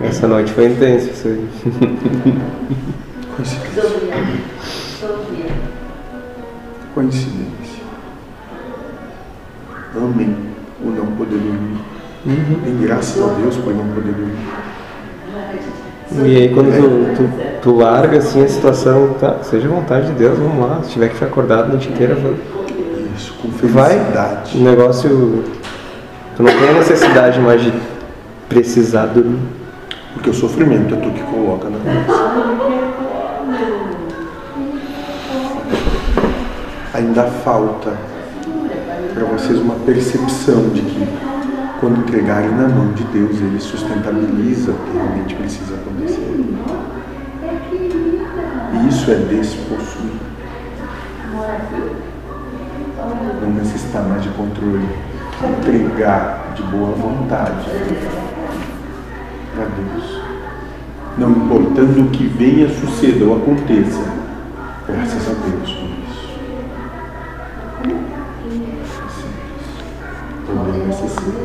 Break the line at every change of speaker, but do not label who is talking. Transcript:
Essa noite foi intensa isso aí.
Coincidência. Coincidência. Amém o não poder dormir.
Uhum.
Tem graças a Deus por não poder dormir.
E aí quando tu, tu, tu larga assim a situação, tá, seja vontade de Deus, vamos lá. Se tiver que ficar acordado a noite inteira, vai.
Isso, com
Vai.
felicidade.
O negócio. Tu não tem a necessidade mais de precisar dormir.
Porque o sofrimento é tu que coloca na Ainda falta para vocês uma percepção de que quando entregarem na mão de Deus, Ele sustentabiliza o que realmente precisa acontecer. E isso é despossuir. Não necessitar mais de controle. Entregar de boa vontade para Deus. Não importando o que venha, suceda ou aconteça. Graças a Deus por isso. Simples. Poder necessita.